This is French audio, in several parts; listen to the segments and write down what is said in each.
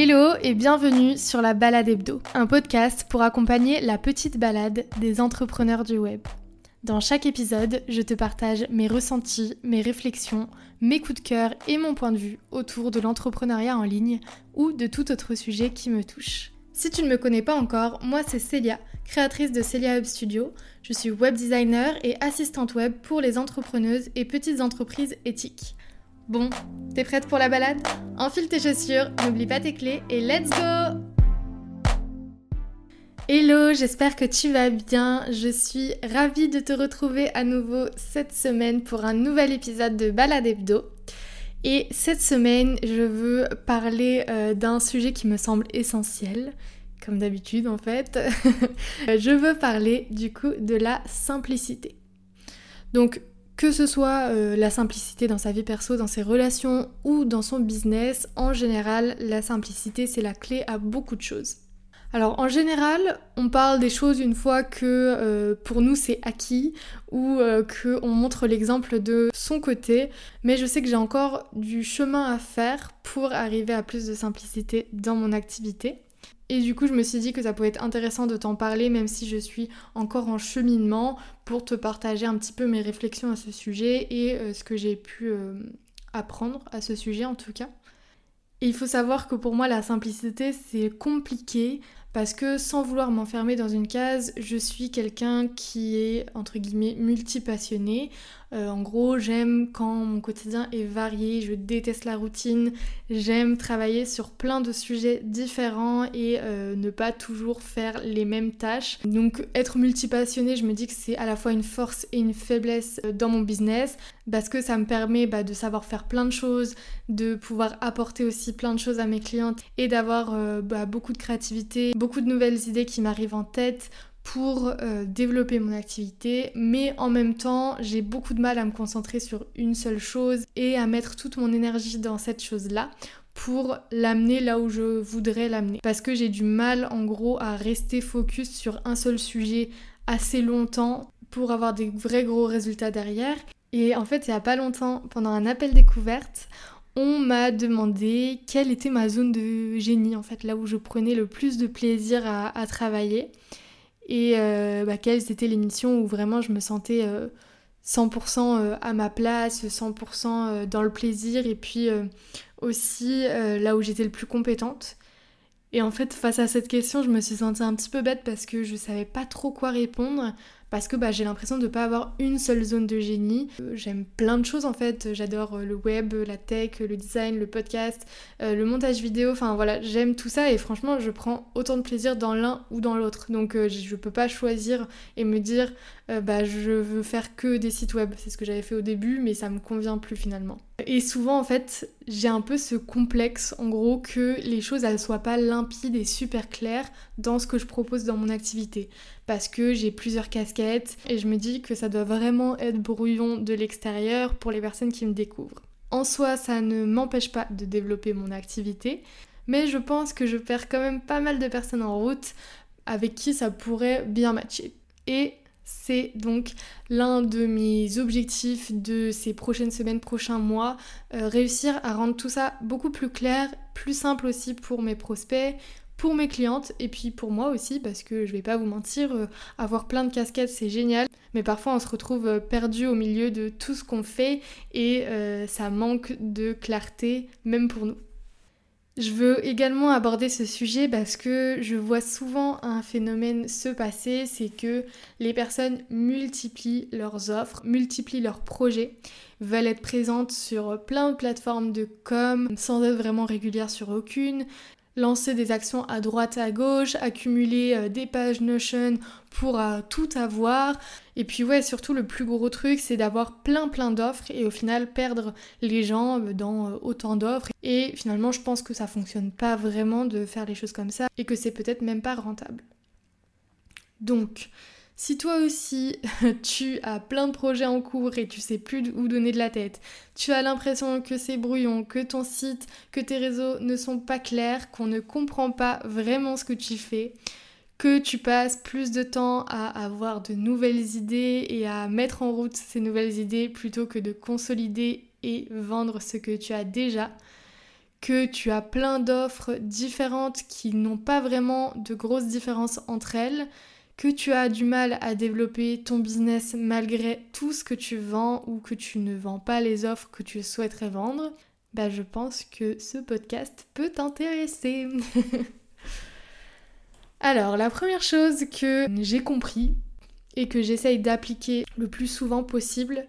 Hello et bienvenue sur la Balade Hebdo, un podcast pour accompagner la petite balade des entrepreneurs du web. Dans chaque épisode, je te partage mes ressentis, mes réflexions, mes coups de cœur et mon point de vue autour de l'entrepreneuriat en ligne ou de tout autre sujet qui me touche. Si tu ne me connais pas encore, moi c'est Célia, créatrice de Celia Hub Studio. Je suis web designer et assistante web pour les entrepreneuses et petites entreprises éthiques. Bon, t'es prête pour la balade? Enfile tes chaussures, n'oublie pas tes clés et let's go Hello, j'espère que tu vas bien. Je suis ravie de te retrouver à nouveau cette semaine pour un nouvel épisode de Balade Hebdo. Et cette semaine, je veux parler euh, d'un sujet qui me semble essentiel, comme d'habitude en fait. je veux parler du coup de la simplicité. Donc que ce soit euh, la simplicité dans sa vie perso, dans ses relations ou dans son business, en général, la simplicité c'est la clé à beaucoup de choses. Alors en général, on parle des choses une fois que euh, pour nous c'est acquis ou euh, qu'on montre l'exemple de son côté, mais je sais que j'ai encore du chemin à faire pour arriver à plus de simplicité dans mon activité. Et du coup, je me suis dit que ça pouvait être intéressant de t'en parler, même si je suis encore en cheminement, pour te partager un petit peu mes réflexions à ce sujet et euh, ce que j'ai pu euh, apprendre à ce sujet en tout cas. Et il faut savoir que pour moi, la simplicité, c'est compliqué parce que sans vouloir m'enfermer dans une case, je suis quelqu'un qui est entre guillemets multipassionné. Euh, en gros, j'aime quand mon quotidien est varié, je déteste la routine, j'aime travailler sur plein de sujets différents et euh, ne pas toujours faire les mêmes tâches. Donc être multipassionné, je me dis que c'est à la fois une force et une faiblesse euh, dans mon business parce que ça me permet bah, de savoir faire plein de choses, de pouvoir apporter aussi plein de choses à mes clientes et d'avoir bah, beaucoup de créativité, beaucoup de nouvelles idées qui m'arrivent en tête pour euh, développer mon activité, mais en même temps, j'ai beaucoup de mal à me concentrer sur une seule chose et à mettre toute mon énergie dans cette chose-là pour l'amener là où je voudrais l'amener. Parce que j'ai du mal en gros à rester focus sur un seul sujet assez longtemps pour avoir des vrais gros résultats derrière. Et en fait, il n'y a pas longtemps, pendant un appel découverte, on m'a demandé quelle était ma zone de génie, en fait, là où je prenais le plus de plaisir à travailler et euh, bah, quelles étaient les missions où vraiment je me sentais 100% euh, euh, à ma place, 100% dans le plaisir et puis aussi là où j'étais le plus compétente. Et en fait, face à cette question, je me suis sentie un petit peu bête parce que je savais pas trop quoi répondre parce que bah, j'ai l'impression de ne pas avoir une seule zone de génie. Euh, j'aime plein de choses en fait, j'adore euh, le web, la tech, le design, le podcast, euh, le montage vidéo, enfin voilà, j'aime tout ça et franchement je prends autant de plaisir dans l'un ou dans l'autre. Donc je peux pas choisir et me dire bah je veux faire que des sites web, c'est ce que j'avais fait au début mais ça me convient plus finalement. Et souvent en fait j'ai un peu ce complexe en gros que les choses elles soient pas limpides et super claires dans ce que je propose dans mon activité parce que j'ai plusieurs casquettes et je me dis que ça doit vraiment être brouillon de l'extérieur pour les personnes qui me découvrent. En soi, ça ne m'empêche pas de développer mon activité, mais je pense que je perds quand même pas mal de personnes en route avec qui ça pourrait bien matcher. Et c'est donc l'un de mes objectifs de ces prochaines semaines, prochains mois, euh, réussir à rendre tout ça beaucoup plus clair, plus simple aussi pour mes prospects, pour mes clientes et puis pour moi aussi parce que je vais pas vous mentir, euh, avoir plein de casquettes c'est génial, mais parfois on se retrouve euh, perdu au milieu de tout ce qu'on fait et ça manque de clarté même pour nous. Je veux également aborder ce sujet parce que je vois souvent un phénomène se passer, c'est que les personnes multiplient leurs offres, multiplient leurs projets, veulent être présentes sur plein de plateformes de com sans être vraiment régulières sur aucune, lancer des actions à droite à gauche, accumuler euh, des pages Notion pour euh, tout avoir. Et puis ouais, surtout le plus gros truc, c'est d'avoir plein plein d'offres et au final perdre les gens euh, dans autant d'offres. Et finalement, je pense que ça fonctionne pas vraiment de faire les choses comme ça et que c'est peut-être même pas rentable. Donc, si toi aussi tu as plein de projets en cours et tu sais plus où donner de la tête, tu as l'impression que c'est brouillon, que ton site, que tes réseaux ne sont pas clairs, qu'on ne comprend pas vraiment ce que tu fais, que tu passes plus de temps à avoir de nouvelles idées et à mettre en route ces nouvelles idées plutôt que de consolider et vendre ce que tu as déjà, que tu as plein d'offres différentes qui n'ont pas vraiment de grosses différences entre elles, que tu as du mal à développer ton business malgré tout ce que tu vends ou que tu ne vends pas les offres que tu souhaiterais vendre, bah je pense que ce podcast peut t'intéresser. Alors, la première chose que j'ai compris et que j'essaye d'appliquer le plus souvent possible,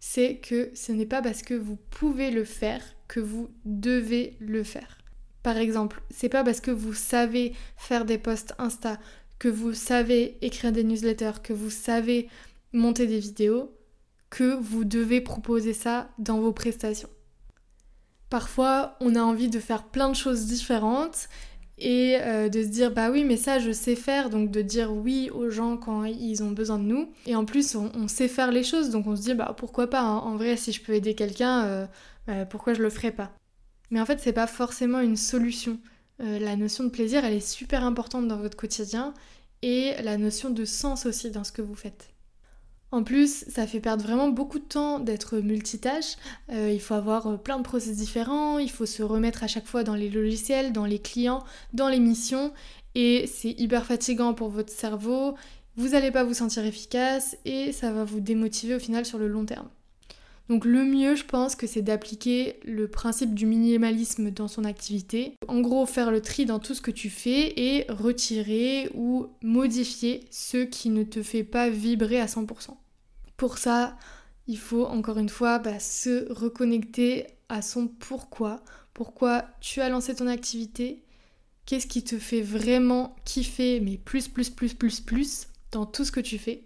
c'est que ce n'est pas parce que vous pouvez le faire que vous devez le faire. Par exemple, c'est pas parce que vous savez faire des posts Insta, que vous savez écrire des newsletters, que vous savez monter des vidéos, que vous devez proposer ça dans vos prestations. Parfois, on a envie de faire plein de choses différentes et euh, de se dire bah oui mais ça je sais faire. Donc de dire oui aux gens quand ils ont besoin de nous. Et en plus on, sait faire les choses. Donc on se dit bah pourquoi pas hein. en vrai si je peux aider quelqu'un euh, bah, pourquoi je le ferais pas? Mais en fait c'est pas forcément une solution euh, la notion de plaisir elle est super importante dans votre quotidien et la notion de sens aussi dans ce que vous faites en plus, ça fait perdre vraiment beaucoup de temps d'être multitâche. Euh, il faut avoir euh, plein de process différents, il faut se remettre à chaque fois dans les logiciels, dans les clients, dans les missions. Et c'est hyper fatigant pour votre cerveau. Vous n'allez pas vous sentir efficace et ça va vous démotiver au final sur le long terme. Donc le mieux, je pense que c'est d'appliquer le principe du minimalisme dans son activité. En gros, faire le tri dans tout ce que tu fais et retirer ou modifier ce qui ne te fait pas vibrer à 100%. Pour ça, il faut encore une fois bah, se reconnecter à son pourquoi. Pourquoi tu as lancé ton activité? Qu'est-ce qui te fait vraiment kiffer, mais plus, plus, plus, plus, plus dans tout ce que tu fais?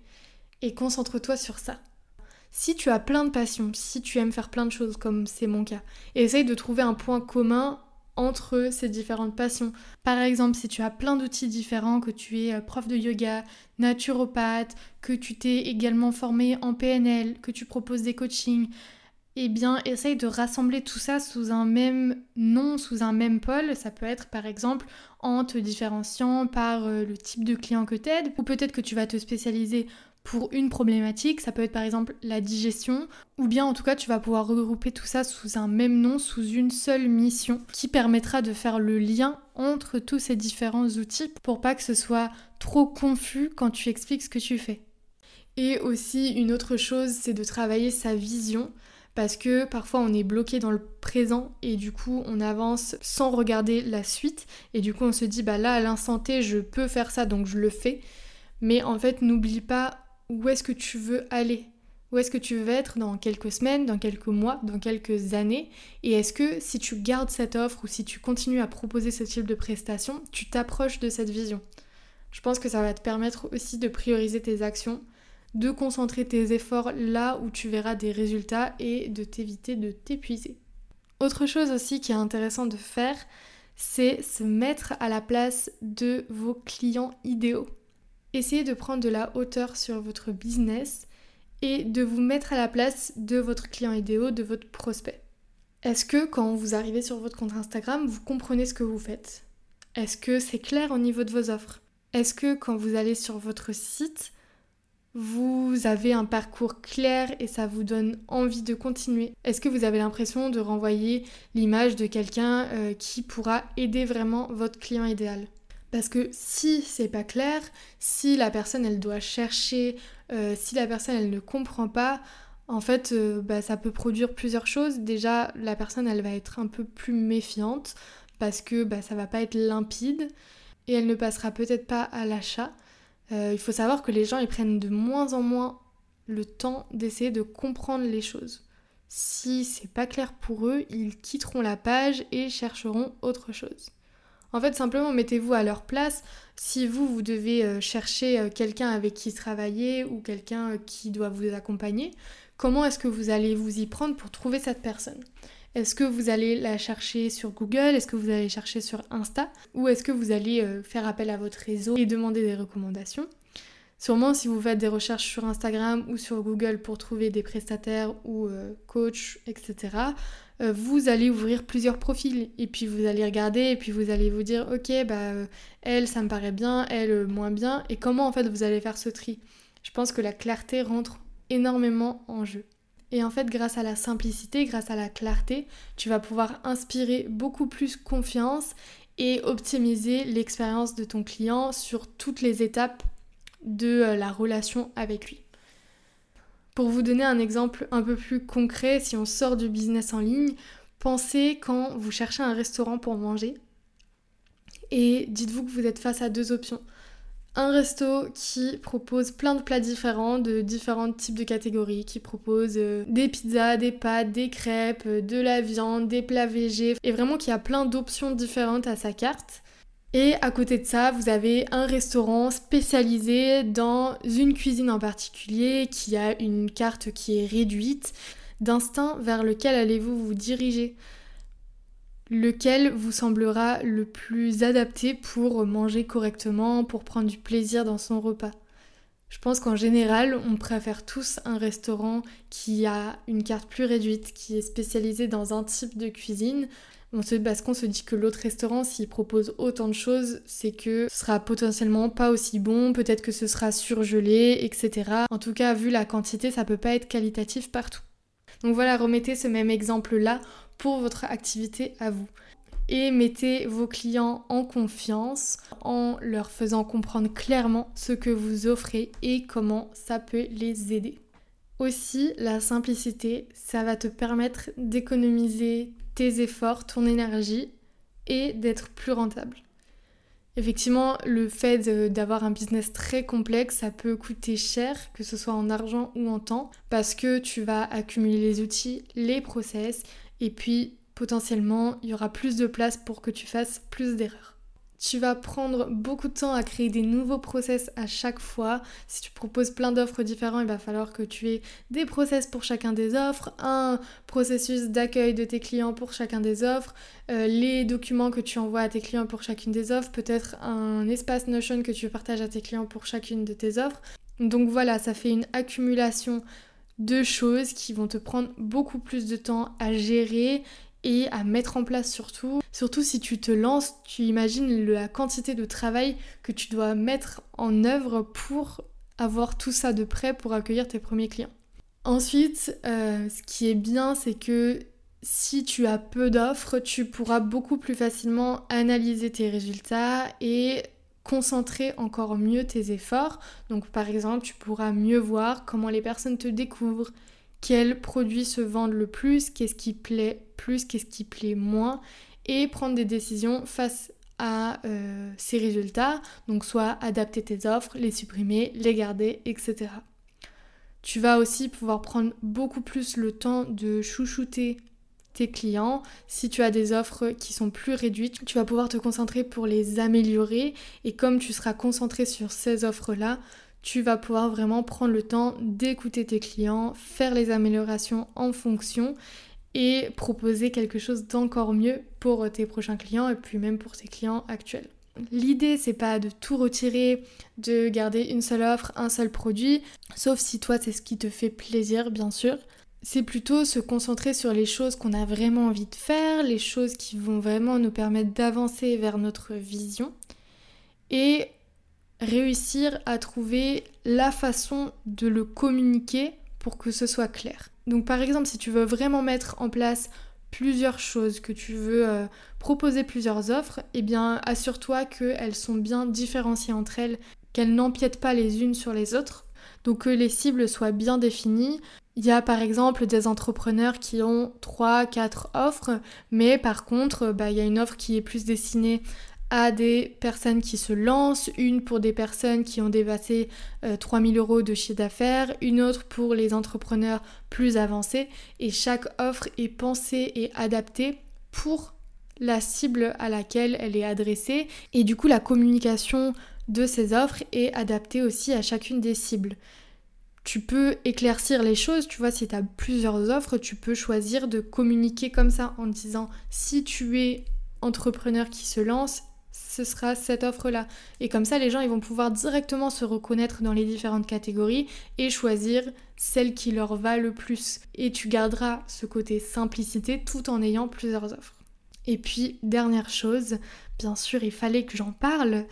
Et concentre-toi sur ça. Si tu as plein de passions, si tu aimes faire plein de choses comme c'est mon cas, essaye de trouver un point commun entre ces différentes passions. Par exemple, si tu as plein d'outils différents, que tu es euh, prof de yoga, naturopathe, que tu t'es également formé en PNL, que tu proposes des coachings, eh bien, essaye de rassembler tout ça sous un même nom, sous un même pôle. Ça peut être par exemple en te différenciant par euh, le type de client que tu ou peut-être que tu vas te spécialiser pour une problématique, ça peut être par exemple la digestion, ou bien en tout cas tu vas pouvoir regrouper tout ça sous un même nom, sous une seule mission, qui permettra de faire le lien entre tous ces différents outils pour pas que ce soit trop confus quand tu expliques ce que tu fais. Et aussi une autre chose, c'est de travailler sa vision. Parce que parfois on est bloqué dans le présent et du coup on avance sans regarder la suite. Et du coup on se dit bah là à l'instant T je peux faire ça donc je le fais. Mais en fait n'oublie pas où est-ce que tu veux aller. Où est-ce que tu veux être dans quelques semaines, dans quelques mois, dans quelques années? Et est-ce que si tu gardes cette offre ou si tu continues à proposer ce type de prestation, tu t'approches de cette vision? Je pense que ça va te permettre aussi de prioriser tes actions, de concentrer tes efforts là où tu verras des résultats et de t'éviter de t'épuiser. Autre chose aussi qui est intéressant de faire, c'est se mettre à la place de vos clients idéaux. Essayez de prendre de la hauteur sur votre business et de vous mettre à la place de votre client idéal, de votre prospect. Est-ce que quand vous arrivez sur votre compte Instagram, vous comprenez ce que vous faites? Est-ce que c'est clair au niveau de vos offres? Est-ce que quand vous allez sur votre site, vous avez un parcours clair et ça vous donne envie de continuer Est-ce que vous avez l'impression de renvoyer l'image de quelqu'un euh, qui pourra aider vraiment votre client idéal? Parce que si c'est pas clair, si la personne elle doit chercher, euh, si la personne elle ne comprend pas, en fait euh, bah, ça peut produire plusieurs choses. Déjà la personne elle va être un peu plus méfiante parce que bah, ça va pas être limpide et elle ne passera peut-être pas à l'achat. Euh, il faut savoir que les gens ils prennent de moins en moins le temps d'essayer de comprendre les choses. Si c'est pas clair pour eux, ils quitteront la page et chercheront autre chose. En fait, simplement mettez-vous à leur place. Si vous, vous devez euh, chercher euh, quelqu'un avec qui travailler ou quelqu'un qui doit vous accompagner, comment est-ce que vous allez vous y prendre pour trouver cette personne? Est-ce que vous allez la chercher sur Google? Est-ce que vous allez chercher sur Insta? Ou est-ce que vous allez faire appel à votre réseau et demander des recommandations? Sûrement, si vous faites des recherches sur Instagram ou sur Google pour trouver des prestataires ou coachs, etc., euh, vous allez ouvrir plusieurs profils. Et puis vous allez regarder et puis vous allez vous dire ok bah euh, elle ça me paraît bien, elle euh, moins bien. Et comment en fait vous allez faire ce tri? Je pense que la clarté rentre énormément en jeu. Et en fait, grâce à la simplicité, grâce à la clarté, tu vas pouvoir inspirer beaucoup plus confiance et optimiser l'expérience de ton client sur toutes les étapes de euh, la relation avec lui. Pour vous donner un exemple un peu plus concret, si on sort du business en ligne, pensez quand vous cherchez un restaurant pour manger et dites-vous que vous êtes face à deux options un resto qui propose plein de plats différents, de différents types de catégories, qui propose euh, des pizzas, des pâtes, des crêpes, euh, de la viande, des plats végés, et vraiment qui a plein d'options différentes à sa carte. Et à côté de ça, vous avez un restaurant spécialisé dans une cuisine en particulier, qui a une carte qui est réduite. D'instinct, vers lequel allez-vous vous diriger? Lequel vous semblera le plus adapté pour manger correctement, pour prendre du plaisir dans son repas? Je pense qu'en général, on préfère tous un restaurant qui a une carte plus réduite, qui est spécialisé dans un type de cuisine. On se, parce qu'on se dit que l'autre restaurant, s'il propose autant de choses, c'est que ce sera potentiellement pas aussi bon, peut-être que ce sera surgelé, etc. En tout cas, vu la quantité, ça peut pas être qualitatif partout. Donc voilà, remettez ce même exemple-là pour votre activité à vous. Et mettez vos clients en confiance en leur faisant comprendre clairement ce que vous offrez et comment ça peut les aider. Aussi, la simplicité, ça va te permettre d'économiser tes efforts, ton énergie et d'être plus rentable. Effectivement, le fait d'avoir un business très complexe, ça peut coûter cher, que ce soit en argent ou en temps, parce que tu vas accumuler les outils, les process et puis potentiellement il y aura plus de place pour que tu fasses plus d'erreurs. Tu vas prendre beaucoup de temps à créer des nouveaux process à chaque fois. Si tu proposes plein d'offres différentes, il va falloir que tu aies des process pour chacun des offres, un processus d'accueil de tes clients pour chacun des offres, euh, les documents que tu envoies à tes clients pour chacune des offres, peut-être un espace Notion que tu partages à tes clients pour chacune de tes offres. Donc voilà, ça fait une accumulation deux choses qui vont te prendre beaucoup plus de temps à gérer et à mettre en place surtout. Surtout si tu te lances, tu imagines la quantité de travail que tu dois mettre en œuvre pour avoir tout ça de prêt pour accueillir tes premiers clients. Ensuite, euh, ce qui est bien, c'est que si tu as peu d'offres, tu pourras beaucoup plus facilement analyser tes résultats et concentrer encore mieux tes efforts. Donc par exemple, tu pourras mieux voir comment les personnes te découvrent, quels produits se vendent le plus, qu'est-ce qui plaît plus, qu'est-ce qui plaît moins, et prendre des décisions face à euh, ces résultats. Donc soit adapter tes offres, les supprimer, les garder, etc. Tu vas aussi pouvoir prendre beaucoup plus le temps de chouchouter tes clients. Si tu as des offres qui sont plus réduites, tu vas pouvoir te concentrer pour les améliorer et comme tu seras concentré sur ces offres-là, tu vas pouvoir vraiment prendre le temps d'écouter tes clients, faire les améliorations en fonction et proposer quelque chose d'encore mieux pour tes prochains clients et puis même pour tes clients actuels. L'idée, c'est pas de tout retirer, de garder une seule offre, un seul produit, sauf si toi, c'est ce qui te fait plaisir, bien sûr c'est plutôt se concentrer sur les choses qu'on a vraiment envie de faire, les choses qui vont vraiment nous permettre d'avancer vers notre vision et réussir à trouver la façon de le communiquer pour que ce soit clair. Donc par exemple, si tu veux vraiment mettre en place plusieurs choses, que tu veux euh, proposer plusieurs offres, eh bien assure-toi qu'elles sont bien différenciées entre elles, qu'elles n'empiètent pas les unes sur les autres donc que les cibles soient bien définies. Il y a par exemple des entrepreneurs qui ont 3-4 offres, mais par contre, bah, il y a une offre qui est plus destinée à des personnes qui se lancent, une pour des personnes qui ont dépassé 3000 euh, euros de chiffre d'affaires, une autre pour les entrepreneurs plus avancés, et chaque offre est pensée et adaptée pour la cible à laquelle elle est adressée, et du coup la communication de ces offres est adaptée aussi à chacune des cibles. Tu peux éclaircir les choses, tu vois, si tu as plusieurs offres, tu peux choisir de communiquer comme ça en disant si tu es entrepreneur qui se lance, ce sera cette offre-là. Et comme ça, les gens ils vont pouvoir directement se reconnaître dans les différentes catégories et choisir celle qui leur va le plus. Et tu garderas ce côté simplicité tout en ayant plusieurs offres. Et puis, dernière chose, bien sûr, il fallait que j'en parle,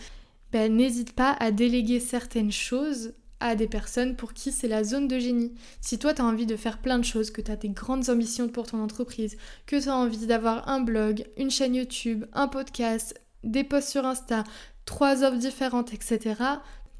ben, n'hésite pas à déléguer certaines choses à des personnes pour qui c'est la zone de génie. Si toi tu as envie de faire plein de choses, que tu as des grandes ambitions pour ton entreprise, que tu as envie d'avoir un blog, une chaîne YouTube, un podcast, des posts sur Insta, trois offres différentes, etc.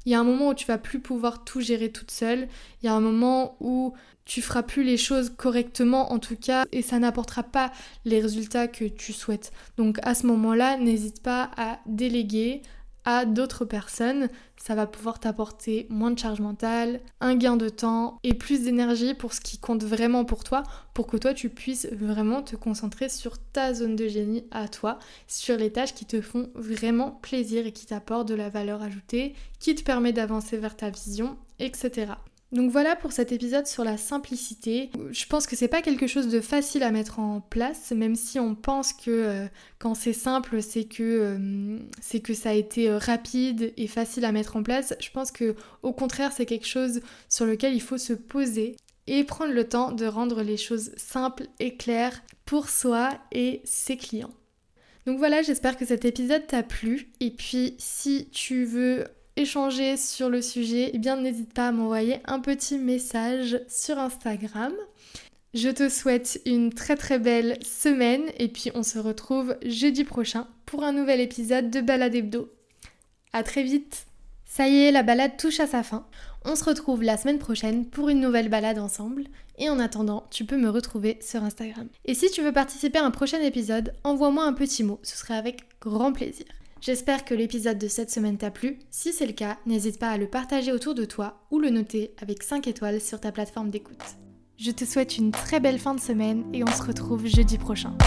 Il y a un moment où tu vas plus pouvoir tout gérer toute seule. Il y a un moment où tu feras plus les choses correctement en tout cas et ça n'apportera pas les résultats que tu souhaites. Donc à ce moment-là, n'hésite pas à déléguer, à d'autres personnes, ça va pouvoir t'apporter moins de charge mentale, un gain de temps et plus d'énergie pour ce qui compte vraiment pour toi, pour que toi tu puisses vraiment te concentrer sur ta zone de génie à toi, sur les tâches qui te font vraiment plaisir et qui t'apportent de la valeur ajoutée, qui te permet d'avancer vers ta vision, etc. Donc voilà pour cet épisode sur la simplicité. Je pense que c'est pas quelque chose de facile à mettre en place, même si on pense que euh, quand c'est simple, c'est que, euh, c'est que ça a été euh, rapide et facile à mettre en place. Je pense que au contraire, c'est quelque chose sur lequel il faut se poser et prendre le temps de rendre les choses simples et claires pour soi et ses clients. Donc voilà, j'espère que cet épisode t'a plu. Et puis si tu veux échanger sur le sujet, eh bien n'hésite pas à m'envoyer un petit message sur Instagram. Je te souhaite une très très belle semaine et puis on se retrouve jeudi prochain pour un nouvel épisode de Balade Hebdo. A très vite Ça y est, la balade touche à sa fin. On se retrouve la semaine prochaine pour une nouvelle balade ensemble. Et en attendant, tu peux me retrouver sur Instagram. Et si tu veux participer à un prochain épisode, envoie-moi un petit mot, ce serait avec grand plaisir. J'espère que l'épisode de cette semaine t'a plu. Si c'est le cas, n'hésite pas à le partager autour de toi ou le noter avec 5 étoiles sur ta plateforme d'écoute. Je te souhaite une très belle fin de semaine et on se retrouve jeudi prochain.